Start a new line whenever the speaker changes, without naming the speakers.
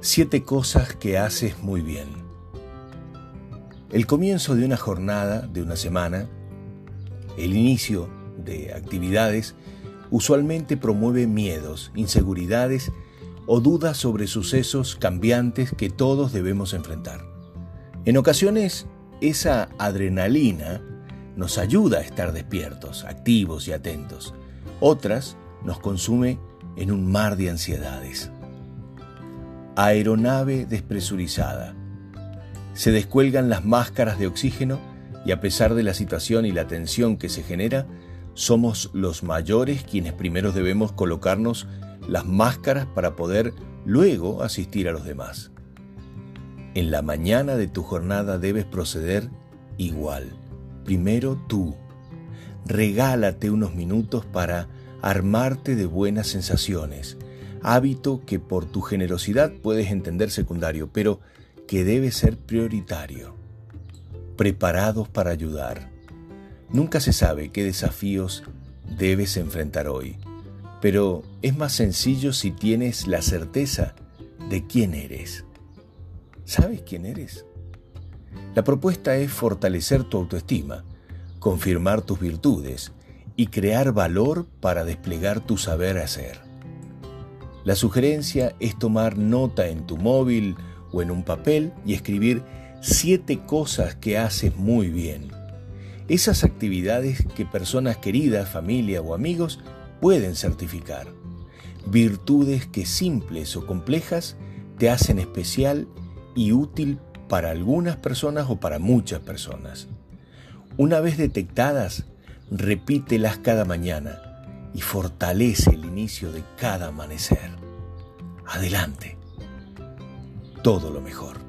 Siete cosas que haces muy bien. El comienzo de una jornada, de una semana, el inicio de actividades, usualmente promueve miedos, inseguridades o dudas sobre sucesos cambiantes que todos debemos enfrentar. En ocasiones, esa adrenalina nos ayuda a estar despiertos, activos y atentos. Otras nos consume en un mar de ansiedades aeronave despresurizada. Se descuelgan las máscaras de oxígeno y a pesar de la situación y la tensión que se genera, somos los mayores quienes primero debemos colocarnos las máscaras para poder luego asistir a los demás. En la mañana de tu jornada debes proceder igual. Primero tú. Regálate unos minutos para armarte de buenas sensaciones, hábito que por tu generosidad puedes entender secundario, pero que debe ser prioritario. Preparados para ayudar. Nunca se sabe qué desafíos debes enfrentar hoy, pero es más sencillo si tienes la certeza de quién eres. ¿Sabes quién eres? La propuesta es fortalecer tu autoestima, confirmar tus virtudes y crear valor para desplegar tu saber hacer. La sugerencia es tomar nota en tu móvil o en un papel y escribir siete cosas que haces muy bien. Esas actividades que personas queridas, familia o amigos pueden certificar. Virtudes que simples o complejas te hacen especial y útil para algunas personas o para muchas personas. Una vez detectadas, repítelas cada mañana y fortalece el inicio de cada amanecer. Adelante. Todo lo mejor.